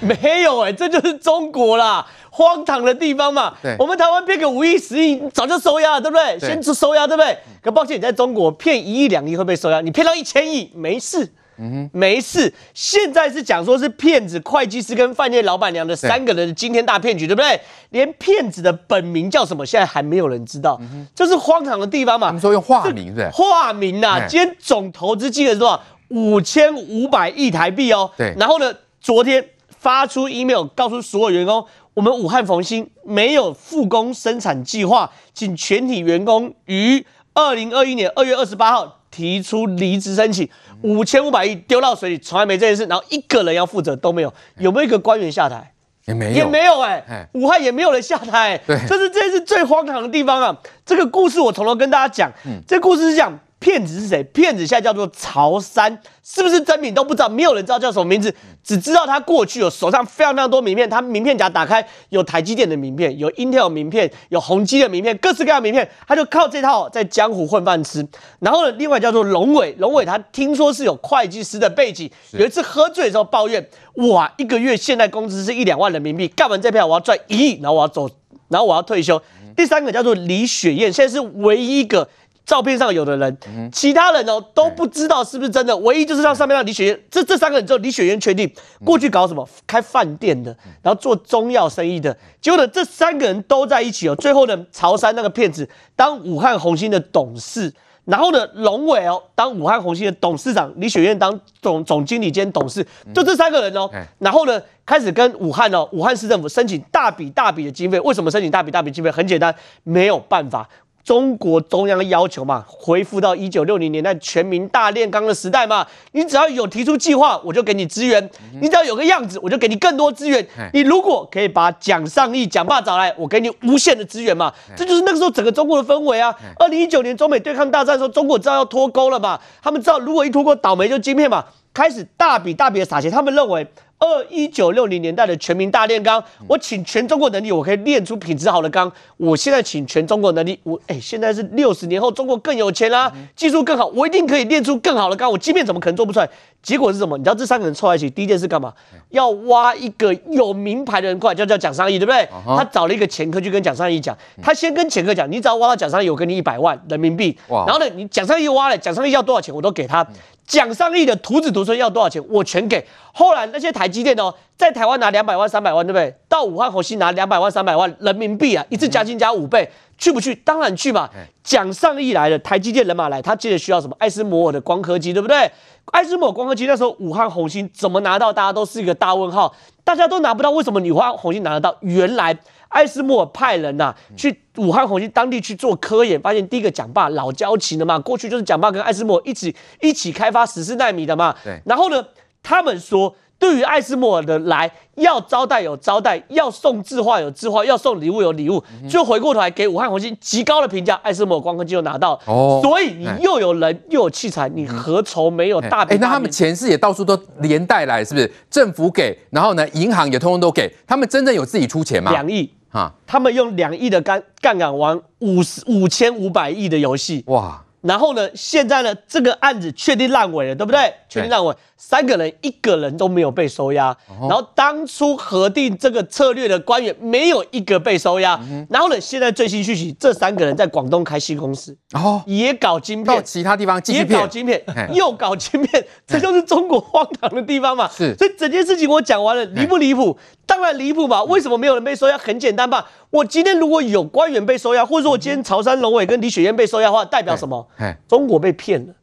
没有哎、欸，这就是中国啦，荒唐的地方嘛。对，我们台湾骗个五亿、十亿，早就收押了，对不对？对先收押，对不对？可抱歉，你在中国骗一亿、两亿会被收押，你骗到一千亿没事。嗯哼，没事。现在是讲说是骗子、会计师跟饭店老板娘的三个人的惊天大骗局，对不对？连骗子的本名叫什么，现在还没有人知道，这、嗯、是荒唐的地方嘛。他们说用化名是？化名呐、啊，今天总投资金额是多少？五千五百亿台币哦。对。然后呢，昨天发出 email 告诉所有员工，我们武汉逢星没有复工生产计划，请全体员工于二零二一年二月二十八号提出离职申请。五千五百亿丢到水里，从来没这件事，然后一个人要负责都没有，有没有一个官员下台？也没有，也没有哎、欸，武汉也没有人下台、欸，对，这是这是最荒唐的地方啊！这个故事我从头跟大家讲，嗯，这故事是讲。骗子是谁？骗子现在叫做曹三，是不是真名都不知道，没有人知道叫什么名字，只知道他过去有手上非常非常多名片，他名片夹打开有台积电的名片，有 Intel 名片，有宏基的名片，各式各样的名片，他就靠这套在江湖混饭吃。然后呢，另外叫做龙伟，龙伟他听说是有会计师的背景，有一次喝醉的时候抱怨，哇，一个月现在工资是一两万人民币，干完这票我要赚一亿，然后我要走，然后我要退休。第三个叫做李雪燕，现在是唯一一个。照片上有的人，其他人哦都不知道是不是真的，唯一就是让上面让李雪燕，这这三个人之后李雪燕确定过去搞什么开饭店的，然后做中药生意的，结果呢这三个人都在一起哦，最后呢潮汕那个骗子当武汉红星的董事，然后呢龙伟哦当武汉红星的董事长，李雪燕当总总经理兼董事，就这三个人哦，然后呢开始跟武汉哦武汉市政府申请大笔大笔的经费，为什么申请大笔大笔经费？很简单，没有办法。中国中央要求嘛，恢复到一九六零年代全民大炼钢的时代嘛。你只要有提出计划，我就给你资源；你只要有个样子，我就给你更多资源。你如果可以把蒋尚义、蒋爸找来，我给你无限的资源嘛。这就是那个时候整个中国的氛围啊。二零一九年中美对抗大战的时候，中国知道要脱钩了嘛？他们知道如果一脱钩倒霉就晶片嘛，开始大笔大笔的撒钱。他们认为。二一九六零年代的全民大炼钢，我请全中国能力，我可以炼出品质好的钢。我现在请全中国能力，我哎，现在是六十年后，中国更有钱啦，技术更好，我一定可以炼出更好的钢。我即便怎么可能做不出来？结果是什么？你知道这三个人凑在一起，第一件事干嘛？要挖一个有名牌的人过来，叫叫蒋尚义，对不对？他找了一个前科去跟蒋尚义讲，他先跟前科讲，你只要挖到蒋尚义，我给你一百万人民币。然后呢，你蒋尚义挖了，蒋尚义要多少钱，我都给他。蒋尚义的徒子徒孙要多少钱，我全给。后来那些台积电哦，在台湾拿两百万、三百万，对不对？到武汉火星拿两百万、三百万人民币啊，一次加薪加五倍，去不去？当然去嘛。蒋上亿来了，台积电人马来，他接着需要什么？爱斯摩尔的光刻机，对不对？爱斯摩尔光刻机那时候武汉红星怎么拿到？大家都是一个大问号，大家都拿不到，为什么武汉红星拿得到？原来。爱斯摩尔派人呐、啊、去武汉红星当地去做科研，发现第一个蒋爸老交情了嘛，过去就是蒋爸跟爱斯摩尔一起一起开发十四纳米的嘛。对。然后呢，他们说。对于艾斯莫尔的来，要招待有招待，要送字画有字画，要送礼物有礼物，就回过头来给武汉红星极高的评价，艾斯莫尔光刻机就拿到。哦，所以你又有人又有器材，你何愁没有大笔？哎，那他们钱是也到处都连带来，是不是？政府给，然后呢，银行也通通都给，他们真的有自己出钱吗？两亿啊，他们用两亿的杠杠杆玩五十五千五百亿的游戏。哇！然后呢，现在呢，这个案子确定烂尾了，对不对？确定烂尾。三个人一个人都没有被收押，然后当初核定这个策略的官员没有一个被收押，然后呢，现在最新讯息，这三个人在广东开新公司，哦，也搞晶片，到其他地方也搞晶片，又搞晶片，这就是中国荒唐的地方嘛。是，所以整件事情我讲完了，离不离谱？当然离谱吧。为什么没有人被收押？很简单吧。我今天如果有官员被收押，或者说我今天曹山龙伟跟李雪燕被收押的话，代表什么？中国被骗了。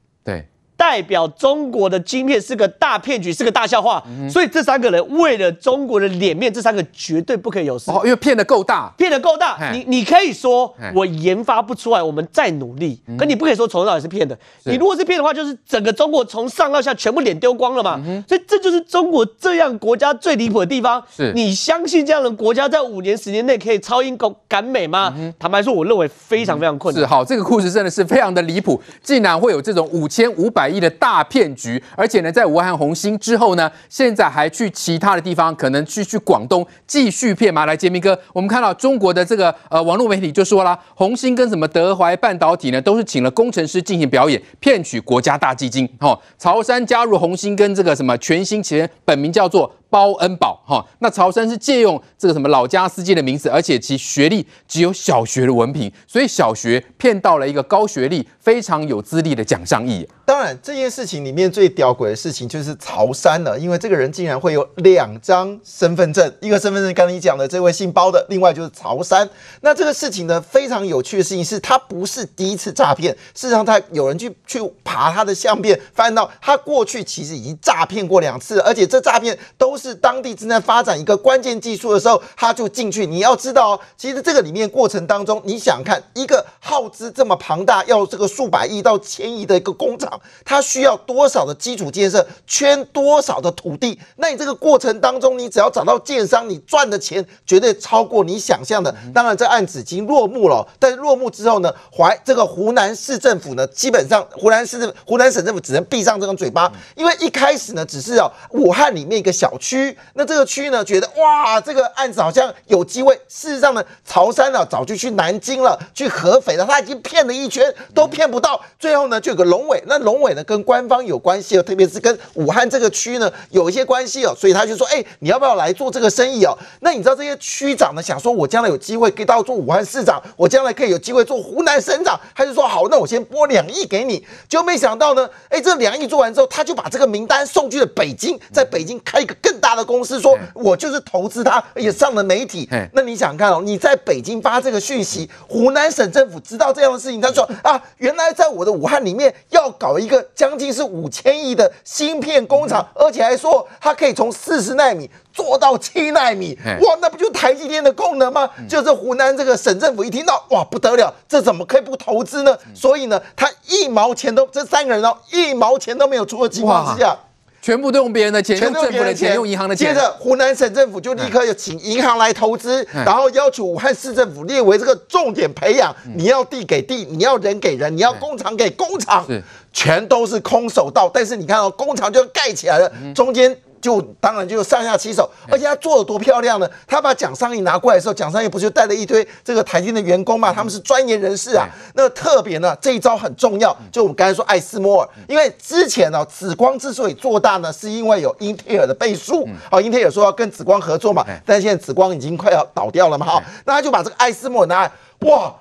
对。代表中国的晶片是个大骗局，是个大笑话，嗯、所以这三个人为了中国的脸面，这三个绝对不可以有事。哦，因为骗的够大，骗的够大。你你可以说我研发不出来，我们再努力，嗯、可你不可以说从头到尾是骗的。你如果是骗的话，就是整个中国从上到下全部脸丢光了嘛。嗯、所以这就是中国这样国家最离谱的地方。是你相信这样的国家在五年时间内可以超英赶美吗？嗯、坦白说，我认为非常非常困难。是好，这个故事真的是非常的离谱，竟然会有这种五千五百。百一的大骗局，而且呢，在武汉红星之后呢，现在还去其他的地方，可能去去广东继续骗马。来，洁民哥，我们看到中国的这个呃网络媒体就说啦，红星跟什么德怀半导体呢，都是请了工程师进行表演，骗取国家大基金。哦，曹山加入红星跟这个什么全新企业本名叫做包恩宝哈，那曹山是借用这个什么老家司机的名字，而且其学历只有小学的文凭，所以小学骗到了一个高学历、非常有资历的蒋尚义。当然，这件事情里面最吊诡的事情就是曹山了，因为这个人竟然会有两张身份证，一个身份证刚才你讲的这位姓包的，另外就是曹山。那这个事情呢，非常有趣的事情是，他不是第一次诈骗，事实上他有人去去爬他的相片，发现到他过去其实已经诈骗过两次，而且这诈骗都是。是当地正在发展一个关键技术的时候，他就进去。你要知道哦，其实这个里面过程当中，你想看一个耗资这么庞大，要这个数百亿到千亿的一个工厂，它需要多少的基础建设，圈多少的土地？那你这个过程当中，你只要找到建商，你赚的钱绝对超过你想象的。当然，这案子已经落幕了，但是落幕之后呢，怀这个湖南市政府呢，基本上湖南市政湖南省政府只能闭上这个嘴巴，因为一开始呢，只是哦，武汉里面一个小区。区那这个区呢，觉得哇，这个案子好像有机会。事实上呢，曹山呢早就去南京了，去合肥了，他已经骗了一圈都骗不到。最后呢，就有个龙尾，那龙尾呢跟官方有关系哦，特别是跟武汉这个区呢有一些关系哦，所以他就说，哎，你要不要来做这个生意哦？那你知道这些区长呢想说，我将来有机会可以到做武汉市长，我将来可以有机会做湖南省长，他就说好，那我先拨两亿给你。就没想到呢，哎，这两亿做完之后，他就把这个名单送去了北京，在北京开一个更大的公司说，我就是投资它，也上了媒体。那你想看哦，你在北京发这个讯息，湖南省政府知道这样的事情，他说啊，原来在我的武汉里面要搞一个将近是五千亿的芯片工厂，而且还说它可以从四十纳米做到七纳米，哇，那不就台积电的功能吗？就是湖南这个省政府一听到，哇，不得了，这怎么可以不投资呢？所以呢，他一毛钱都这三个人哦，一毛钱都没有出的情况之下。全部都用别人的钱，用政府的钱，用银行的钱。接着，湖南省政府就立刻有请银行来投资，然后要求武汉市政府列为这个重点培养。你要地给地，你要人给人，你要工厂给工厂，全都是空手道。但是你看到工厂就盖起来了，中间。就当然就上下其手，而且他做的多漂亮呢！他把蒋尚义拿过来的时候，蒋尚义不就带了一堆这个台积的员工嘛？他们是专业人士啊。那特别呢，这一招很重要。就我们刚才说艾斯摩尔，因为之前呢，紫光之所以做大呢，是因为有英特尔的背书。好，英特尔说要跟紫光合作嘛，但现在紫光已经快要倒掉了嘛。好，那他就把这个艾斯摩尔拿来，哇！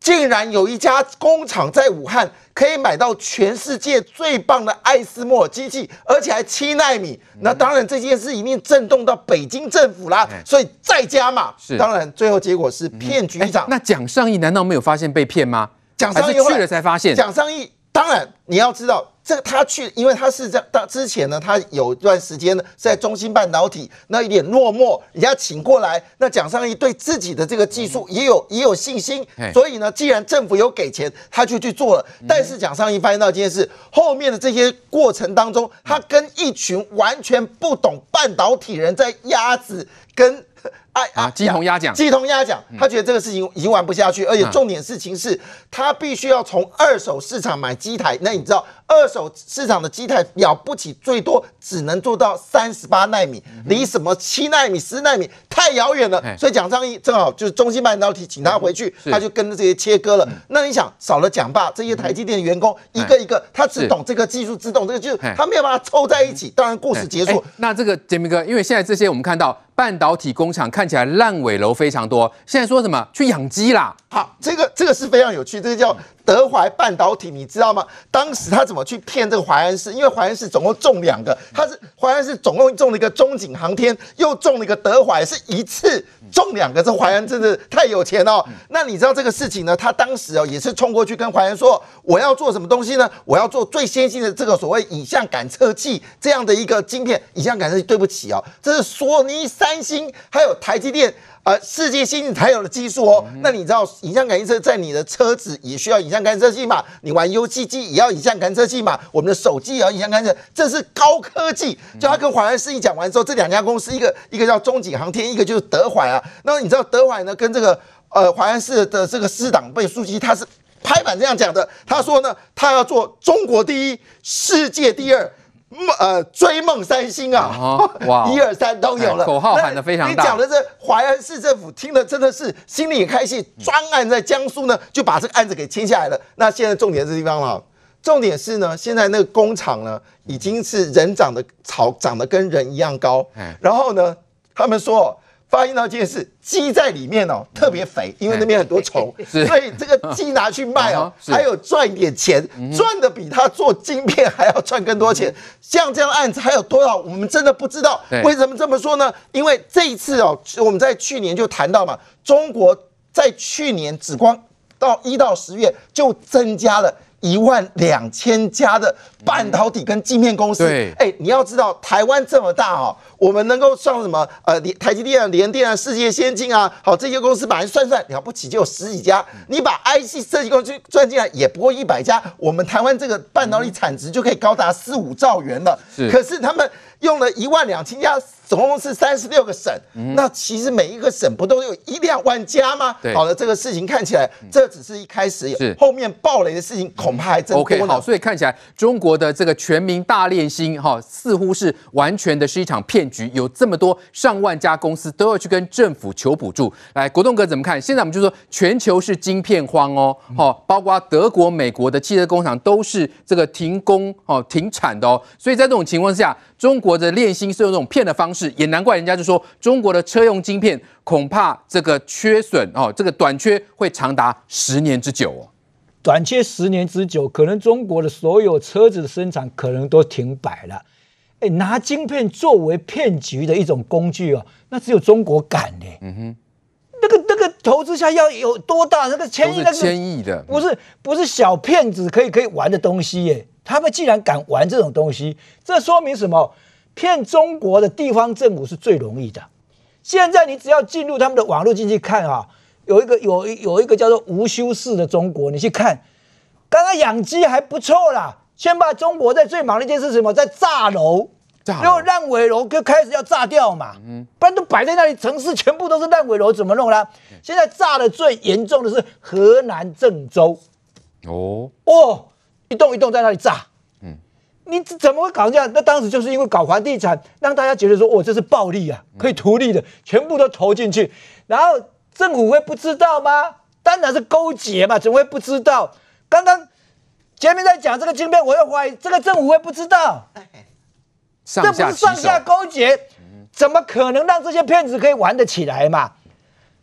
竟然有一家工厂在武汉可以买到全世界最棒的艾斯莫尔机器，而且还七纳米。那当然这件事一定震动到北京政府啦，所以再加嘛。是，当然最后结果是骗局长。那蒋尚义难道没有发现被骗吗？蒋尚义去了才发现。蒋尚义当然你要知道。这他去，因为他是在当之前呢，他有一段时间呢在中芯半导体，那一点落寞，人家请过来，那蒋尚义对自己的这个技术也有也有信心，所以呢，既然政府有给钱，他就去做了。但是蒋尚义发现到一件事，后面的这些过程当中，他跟一群完全不懂半导体人在鸭子跟。哎啊！鸡同鸭讲，鸡同鸭讲，他觉得这个事情已经玩不下去，而且重点事情是，他必须要从二手市场买机台。那你知道，二手市场的机台了不起，最多只能做到三十八纳米，离什么七纳米、十纳米太遥远了。所以蒋尚义正好就是中芯半导体请他回去，他就跟着这些切割了。那你想，少了蒋爸这些台积电的员工一个一个，他只懂这个技术，只懂这个技术，他没有办法凑在一起。当然，故事结束。那这个杰明哥，因为现在这些我们看到。半导体工厂看看起来烂尾楼非常多，现在说什么去养鸡啦？好，这个这个是非常有趣，这个叫德怀半导体，你知道吗？当时他怎么去骗这个淮安市？因为淮安市总共中两个，他是淮安市总共中了一个中景航天，又中了一个德怀，是一次中两个。这淮安真的太有钱哦。那你知道这个事情呢？他当时哦也是冲过去跟淮安说，我要做什么东西呢？我要做最先进的这个所谓影像感测器这样的一个晶片。影像感测器，对不起哦，这是索尼三。三星还有台积电，呃，世界先进才有的技术哦。那你知道影像感应车在你的车子也需要影像感测器嘛？你玩游戏机也要影像感测器嘛？我们的手机也要影像感测，这是高科技。就他跟淮安市一讲完之后，这两家公司，一个一个叫中景航天，一个就是德怀啊。那你知道德怀呢，跟这个呃淮安市的这个市党被书记，他是拍板这样讲的。他说呢，他要做中国第一，世界第二。梦呃，追梦三星啊，哇，一二三都有了，口号喊得非常大。你讲的这淮安市政府听了真的是心里也开心，专案在江苏呢就把这个案子给签下来了。那现在重点这地方了，重点是呢，现在那个工厂呢，已经是人长得草长得跟人一样高，然后呢，他们说。发现到一件事，鸡在里面哦，特别肥，因为那边很多虫，所以这个鸡拿去卖哦，还有赚一点钱，赚的比他做晶片还要赚更多钱。像这样的案子还有多少，我们真的不知道。为什么这么说呢？因为这一次哦，我们在去年就谈到嘛，中国在去年只光到一到十月就增加了。一万两千家的半导体跟晶片公司，对，哎，你要知道台湾这么大哦，我们能够上什么？呃，台积电啊、联电啊、世界先进啊，好，这些公司把人算算了不起，就有十几家。你把 IC 设计公司算进来，也不过一百家。我们台湾这个半导体产值就可以高达四五兆元了。是，可是他们用了一万两千家。总共是三十六个省，嗯、那其实每一个省不都有一两万家吗？对好了，这个事情看起来这只是一开始，是后面暴雷的事情恐怕还真多。OK，好，所以看起来中国的这个全民大练心哈，似乎是完全的是一场骗局。有这么多上万家公司都要去跟政府求补助。来，国栋哥怎么看？现在我们就说全球是晶片荒哦，哈，包括德国、美国的汽车工厂都是这个停工哦、停产的哦。所以在这种情况下，中国的练心是用这种骗的方式。也难怪人家就说中国的车用晶片恐怕这个缺损哦，这个短缺会长达十年之久哦。短缺十年之久，可能中国的所有车子的生产可能都停摆了。哎，拿晶片作为骗局的一种工具哦，那只有中国敢呢。嗯哼，那个那个投资下要有多大？那个千亿，那个千亿的，不是不是小骗子可以可以玩的东西耶。他们既然敢玩这种东西，这说明什么？骗中国的地方政府是最容易的。现在你只要进入他们的网络进去看啊，有一个有有一个叫做无修饰的中国，你去看，刚刚养鸡还不错啦。先把中国在最忙的一件事是什么？在炸楼，然后烂尾楼就开始要炸掉嘛。嗯，不然都摆在那里，城市全部都是烂尾楼，怎么弄呢？现在炸的最严重的是河南郑州。哦哦，一栋一栋在那里炸。你怎么会搞这样？那当时就是因为搞房地产，让大家觉得说，哦，这是暴利啊，可以图利的，全部都投进去。然后政府会不知道吗？当然是勾结嘛，怎么会不知道？刚刚前面在讲这个晶片，我又怀疑这个政府会不知道，这不是上下勾结，怎么可能让这些骗子可以玩得起来嘛？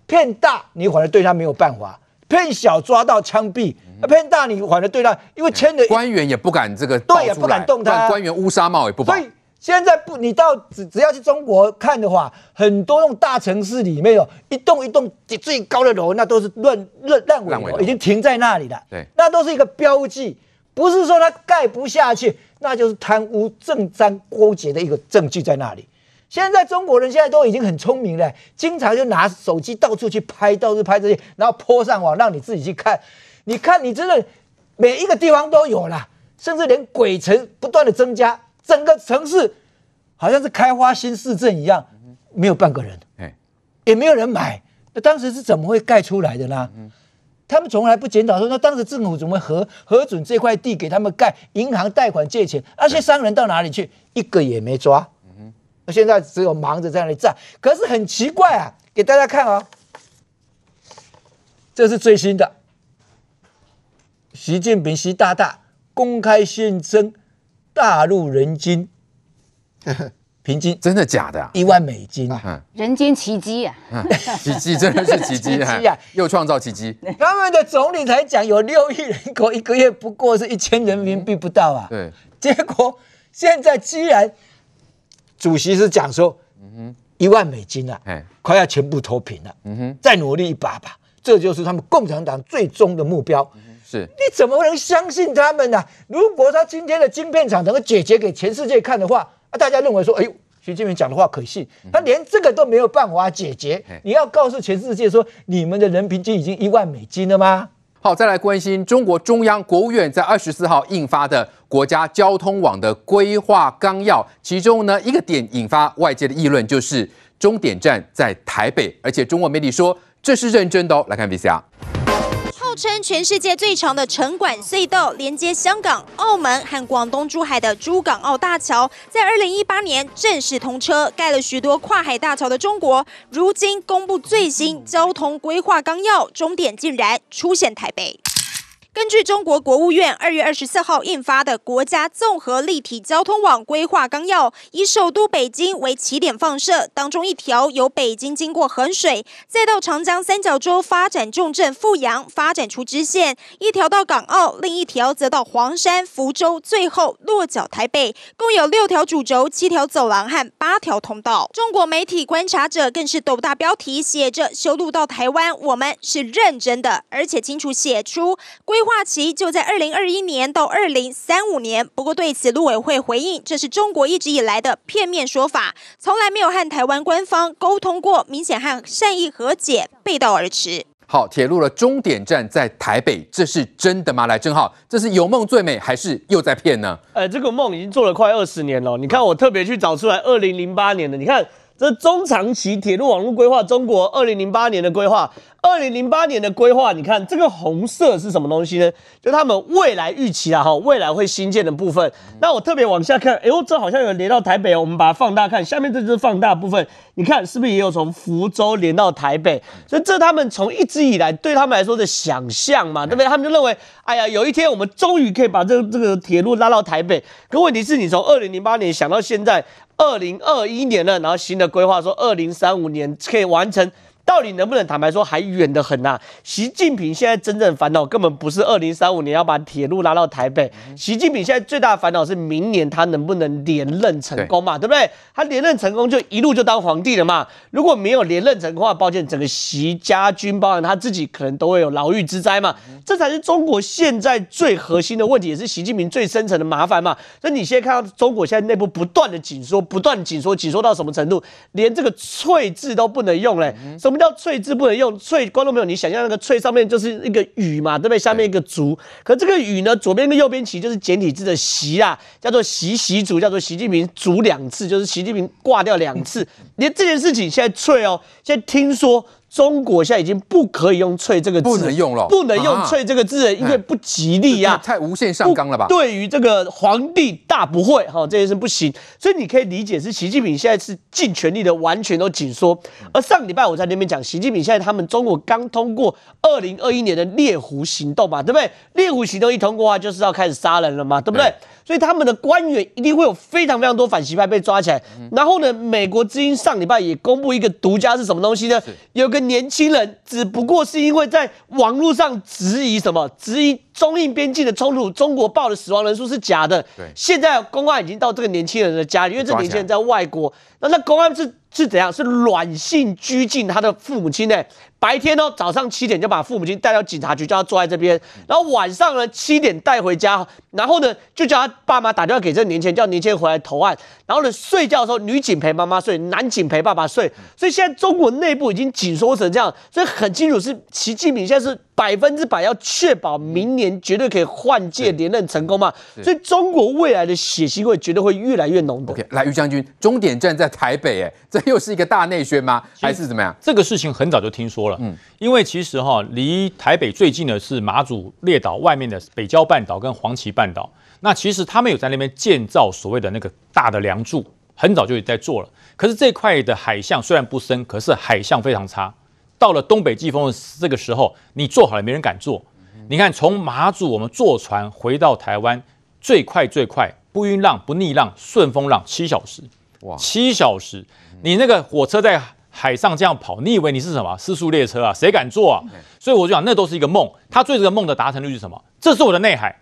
骗大，你反而对他没有办法。骗小抓到枪毙，骗大你反而对他，因为签的官员也不敢这个，对，也不敢动他，官员乌纱帽也不保。所以现在不，你到只只要去中国看的话，很多那种大城市里面有，一栋一栋最高的楼，那都是乱烂烂尾楼，已经停在那里了。对，那都是一个标记，不是说它盖不下去，那就是贪污、政商勾结的一个证据在那里。现在中国人现在都已经很聪明了，经常就拿手机到处去拍，到处拍这些，然后 po 上网，让你自己去看。你看，你真的每一个地方都有了，甚至连鬼城不断的增加，整个城市好像是开发新市镇一样，没有半个人，也没有人买。那当时是怎么会盖出来的呢？他们从来不检讨说，那当时政府怎么核核准这块地给他们盖？银行贷款借钱，那些商人到哪里去？一个也没抓。现在只有忙着在那里站，可是很奇怪啊！给大家看啊、哦，这是最新的，习近平习大大公开宣称，大陆人均 平均真的假的？一万美金，人间奇迹啊！奇迹真的是奇迹 啊！又创造奇迹。他们的总理才讲有六亿人口，一个月不过是一千人民币不到啊！对，结果现在居然。主席是讲说，嗯哼，一万美金啊，哎，快要全部脱贫了，嗯哼，再努力一把吧，这就是他们共产党最终的目标。是，你怎么能相信他们呢？如果他今天的晶片厂能够解决给全世界看的话，啊，大家认为说，哎呦，习近平讲的话可信，他连这个都没有办法解决，你要告诉全世界说，你们的人平均已经一万美金了吗？好，再来关心中国中央国务院在二十四号印发的国家交通网的规划纲要，其中呢一个点引发外界的议论，就是终点站在台北，而且中国媒体说这是认真的哦。来看 VCR。称全世界最长的城管隧道，连接香港、澳门和广东珠海的珠港澳大桥，在二零一八年正式通车，盖了许多跨海大桥的中国，如今公布最新交通规划纲要，终点竟然出现台北。根据中国国务院二月二十四号印发的《国家综合立体交通网规划纲要》，以首都北京为起点放射，当中一条由北京经过衡水，再到长江三角洲发展重镇阜阳，发展出支线；一条到港澳，另一条则到黄山、福州，最后落脚台北，共有六条主轴、七条走廊和八条通道。中国媒体观察者更是斗大标题写着“修路到台湾，我们是认真的”，而且清楚写出规划期就在二零二一年到二零三五年。不过对此，陆委会回应，这是中国一直以来的片面说法，从来没有和台湾官方沟通过，明显和善意和解背道而驰。好，铁路的终点站在台北，这是真的吗？来，正浩，这是有梦最美，还是又在骗呢？哎，这个梦已经做了快二十年了。你看，我特别去找出来，二零零八年的，你看。这中长期铁路网络规划，中国二零零八年的规划，二零零八年的规划，你看这个红色是什么东西呢？就他们未来预期啊，哈，未来会新建的部分。那我特别往下看，哎呦，这好像有连到台北哦。我们把它放大看，下面这就是放大部分，你看是不是也有从福州连到台北？所以这他们从一直以来对他们来说的想象嘛，对不对？他们就认为，哎呀，有一天我们终于可以把这个这个铁路拉到台北。可问题是你从二零零八年想到现在。二零二一年了，然后新的规划说二零三五年可以完成。到底能不能坦白说还远得很呐、啊？习近平现在真正烦恼根本不是二零三五年要把铁路拉到台北，习近平现在最大的烦恼是明年他能不能连任成功嘛？对，对不对？他连任成功就一路就当皇帝了嘛？如果没有连任成功的话，抱歉，整个习家军包含他自己可能都会有牢狱之灾嘛？这才是中国现在最核心的问题，也是习近平最深层的麻烦嘛？那你现在看到中国现在内部不断的紧缩，不断紧缩，紧缩到什么程度？连这个“脆”字都不能用嘞？什么？叫翠字不能用翠，观众朋友，你想象那个翠上面就是一个雨嘛，对不对？下面一个竹，可这个雨呢，左边跟右边其实就是简体字的习啊，叫做习习竹，叫做习近平竹两次，就是习近平挂掉两次。连这件事情现在翠哦，现在听说。中国现在已经不可以用“脆”这个字，不能用了，不能用“脆”这个字，因为不吉利呀、啊，太无限上纲了吧？对于这个皇帝大不会哈，这件事不行。所以你可以理解是习近平现在是尽全力的，完全都紧缩。而上礼拜我在那边讲，习近平现在他们中国刚通过二零二一年的猎狐行动嘛，对不对？猎狐行动一通过的话，就是要开始杀人了嘛，对不对？所以他们的官员一定会有非常非常多反习派被抓起来。然后呢，美国之音上礼拜也公布一个独家是什么东西呢？有个年轻人，只不过是因为在网络上质疑什么，质疑中印边境的冲突，中国报的死亡人数是假的。对，现在公安已经到这个年轻人的家里，因为这年轻人在外国。那那公安是是怎样？是软性拘禁他的父母亲呢？白天呢，早上七点就把父母亲带到警察局，叫他坐在这边。然后晚上呢，七点带回家。然后呢，就叫他爸妈打电话给这个年轻人，叫年轻人回来投案。然后呢，睡觉的时候，女警陪妈妈睡，男警陪爸爸睡。所以现在中国内部已经紧缩成这样，所以很清楚是习近平现在是百分之百要确保明年绝对可以换届连任成功嘛。所以中国未来的血腥味绝对会越来越浓的。OK，来于将军，终点站在台北，哎，这又是一个大内宣吗？还是怎么样？这个事情很早就听说了。嗯，因为其实哈，离台北最近的是马祖列岛外面的北郊半岛跟黄岐半岛。那其实他们有在那边建造所谓的那个大的梁柱，很早就已经在做了。可是这块的海象虽然不深，可是海象非常差。到了东北季风的这个时候，你做好了没人敢做。你看，从马祖我们坐船回到台湾，最快最快不晕浪不逆浪顺风浪七小时，哇，七小时，你那个火车在。海上这样跑，你以为你是什么私速列车啊？谁敢坐啊？所以我就讲，那都是一个梦。他最这个梦的达成率是什么？这是我的内海。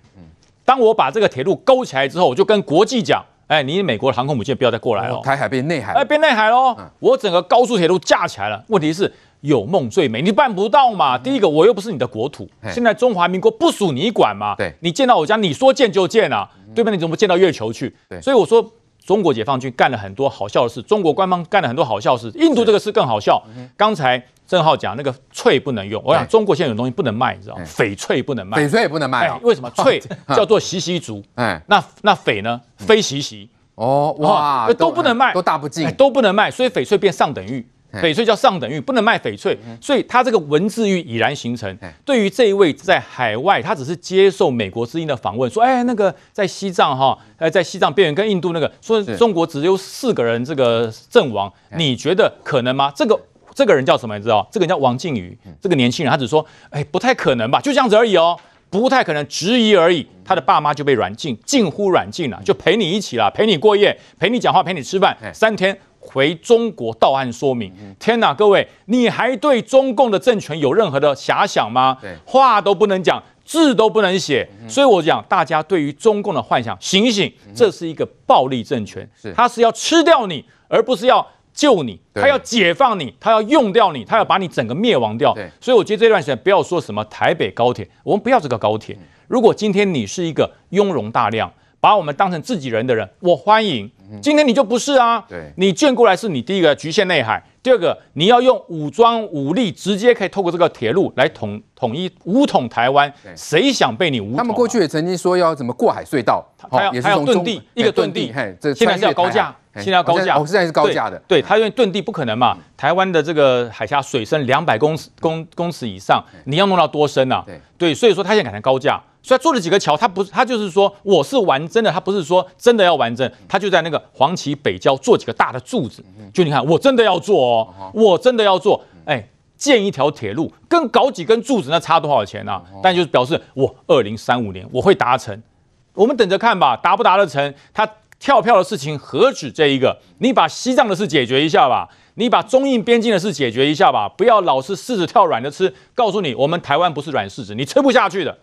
当我把这个铁路勾起来之后，我就跟国际讲：哎，你美国的航空母舰不要再过来了。台海变内海，哎，变内海喽！我整个高速铁路架起来了。问题是有梦最美，你办不到嘛？第一个，我又不是你的国土，现在中华民国不属你管嘛？对，你建到我家，你说建就建啊？对吧？你怎么建到月球去？对，所以我说。中国解放军干了很多好笑的事，中国官方干了很多好笑的事。印度这个事更好笑。刚才郑浩讲那个翠不能用，我想中国现在有东西不能卖，你知道吗？翡翠不能卖，翡翠也不能卖。为什么？翠叫做习习族，哎，那那翡呢？非习习。哦，哇，都不能卖，都大不敬，都不能卖，所以翡翠变上等玉。翡翠叫上等玉，不能卖翡翠，所以他这个文字狱已然形成。对于这一位在海外，他只是接受美国之音的访问，说：“哎，那个在西藏哈，哎，在西藏边缘跟印度那个，说中国只有四个人这个阵亡，你觉得可能吗？”这个这个人叫什么？你知道？这个人叫王靖宇，这个年轻人，他只说：“哎，不太可能吧？就这样子而已哦。”不太可能质疑而已，他的爸妈就被软禁，近乎软禁了，就陪你一起了，陪你过夜，陪你讲话，陪你吃饭，三天回中国到案说明。天哪，各位，你还对中共的政权有任何的遐想吗？话都不能讲，字都不能写，所以我讲，大家对于中共的幻想，醒醒，这是一个暴力政权，他是要吃掉你，而不是要。救你，他要解放你，他要用掉你，他要把你整个灭亡掉。所以我觉得这段时间不要说什么台北高铁，我们不要这个高铁。如果今天你是一个雍容大量，把我们当成自己人的人，我欢迎。今天你就不是啊，你卷过来是你第一个局限内海，第二个你要用武装武力直接可以透过这个铁路来统统一武统台湾，谁想被你武统？他们过去也曾经说要怎么过海隧道，还要还要遁地，一个遁地，现在是要高架。现在要高架，哦，现在是高架的。对，它因为遁地不可能嘛。台湾的这个海峡水深两百公公公尺以上，你要弄到多深啊？对，所以说他现在改成高架，所以做了几个桥，他不是，他就是说我是玩真的，他不是说真的要玩真，他就在那个黄岐北郊做几个大的柱子，就你看我真的要做哦，我真的要做，哎，建一条铁路跟搞几根柱子那差多少钱啊？但就是表示我二零三五年我会达成，我们等着看吧，达不达得成？他。跳票的事情何止这一个？你把西藏的事解决一下吧，你把中印边境的事解决一下吧，不要老是柿子挑软的吃。告诉你，我们台湾不是软柿子，你吃不下去的。